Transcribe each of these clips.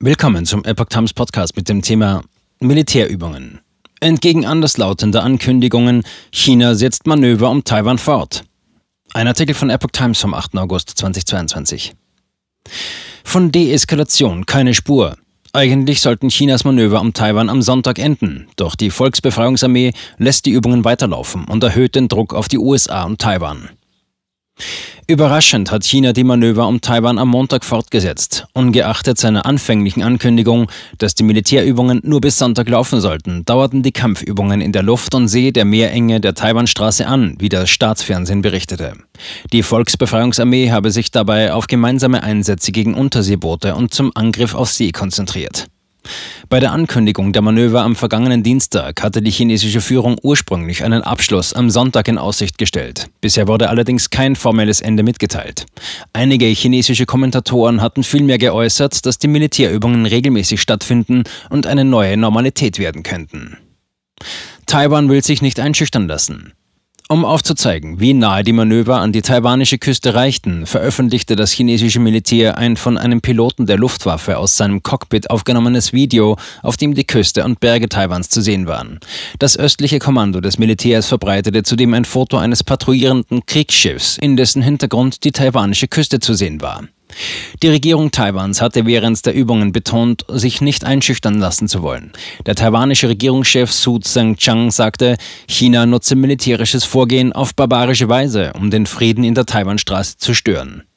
Willkommen zum Epoch Times Podcast mit dem Thema Militärübungen. Entgegen anderslautender Ankündigungen, China setzt Manöver um Taiwan fort. Ein Artikel von Epoch Times vom 8. August 2022. Von Deeskalation keine Spur. Eigentlich sollten Chinas Manöver um Taiwan am Sonntag enden, doch die Volksbefreiungsarmee lässt die Übungen weiterlaufen und erhöht den Druck auf die USA und Taiwan. Überraschend hat China die Manöver um Taiwan am Montag fortgesetzt, ungeachtet seiner anfänglichen Ankündigung, dass die Militärübungen nur bis Sonntag laufen sollten, dauerten die Kampfübungen in der Luft und See der Meerenge der Taiwanstraße an, wie das Staatsfernsehen berichtete. Die Volksbefreiungsarmee habe sich dabei auf gemeinsame Einsätze gegen Unterseeboote und zum Angriff auf See konzentriert. Bei der Ankündigung der Manöver am vergangenen Dienstag hatte die chinesische Führung ursprünglich einen Abschluss am Sonntag in Aussicht gestellt. Bisher wurde allerdings kein formelles Ende mitgeteilt. Einige chinesische Kommentatoren hatten vielmehr geäußert, dass die Militärübungen regelmäßig stattfinden und eine neue Normalität werden könnten. Taiwan will sich nicht einschüchtern lassen. Um aufzuzeigen, wie nahe die Manöver an die taiwanische Küste reichten, veröffentlichte das chinesische Militär ein von einem Piloten der Luftwaffe aus seinem Cockpit aufgenommenes Video, auf dem die Küste und Berge Taiwans zu sehen waren. Das östliche Kommando des Militärs verbreitete zudem ein Foto eines patrouillierenden Kriegsschiffs, in dessen Hintergrund die taiwanische Küste zu sehen war. Die Regierung Taiwans hatte während der Übungen betont, sich nicht einschüchtern lassen zu wollen. Der taiwanische Regierungschef Su Tseng-Chang sagte, China nutze militärisches Vorgehen auf barbarische Weise, um den Frieden in der Taiwanstraße zu stören.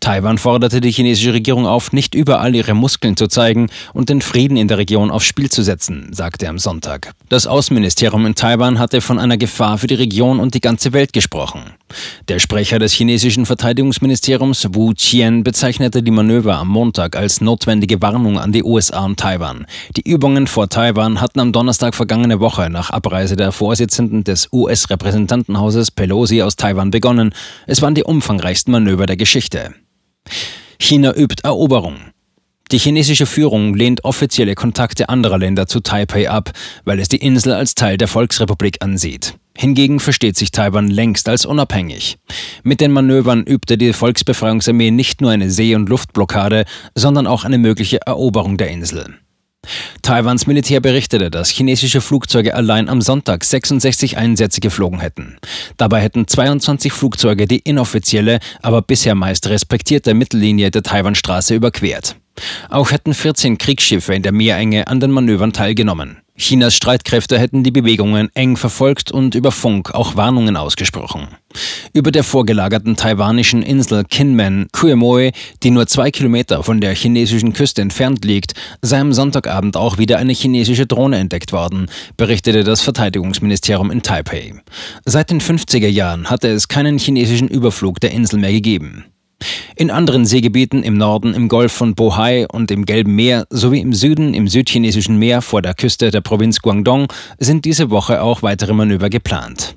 Taiwan forderte die chinesische Regierung auf, nicht überall ihre Muskeln zu zeigen und den Frieden in der Region aufs Spiel zu setzen, sagte er am Sonntag. Das Außenministerium in Taiwan hatte von einer Gefahr für die Region und die ganze Welt gesprochen. Der Sprecher des chinesischen Verteidigungsministeriums Wu Qian bezeichnete die Manöver am Montag als notwendige Warnung an die USA und Taiwan. Die Übungen vor Taiwan hatten am Donnerstag vergangene Woche nach Abreise der Vorsitzenden des US-Repräsentantenhauses Pelosi aus Taiwan begonnen. Es waren die umfangreichsten Manöver der Geschichte. China übt Eroberung. Die chinesische Führung lehnt offizielle Kontakte anderer Länder zu Taipei ab, weil es die Insel als Teil der Volksrepublik ansieht. Hingegen versteht sich Taiwan längst als unabhängig. Mit den Manövern übte die Volksbefreiungsarmee nicht nur eine See- und Luftblockade, sondern auch eine mögliche Eroberung der Insel. Taiwans Militär berichtete, dass chinesische Flugzeuge allein am Sonntag 66 Einsätze geflogen hätten. Dabei hätten 22 Flugzeuge die inoffizielle, aber bisher meist respektierte Mittellinie der Taiwanstraße überquert. Auch hätten 14 Kriegsschiffe in der Meerenge an den Manövern teilgenommen. Chinas Streitkräfte hätten die Bewegungen eng verfolgt und über Funk auch Warnungen ausgesprochen. Über der vorgelagerten taiwanischen Insel Kinmen, Kuemoe, die nur zwei Kilometer von der chinesischen Küste entfernt liegt, sei am Sonntagabend auch wieder eine chinesische Drohne entdeckt worden, berichtete das Verteidigungsministerium in Taipei. Seit den 50er Jahren hatte es keinen chinesischen Überflug der Insel mehr gegeben. In anderen Seegebieten im Norden im Golf von Bohai und im Gelben Meer sowie im Süden im südchinesischen Meer vor der Küste der Provinz Guangdong sind diese Woche auch weitere Manöver geplant.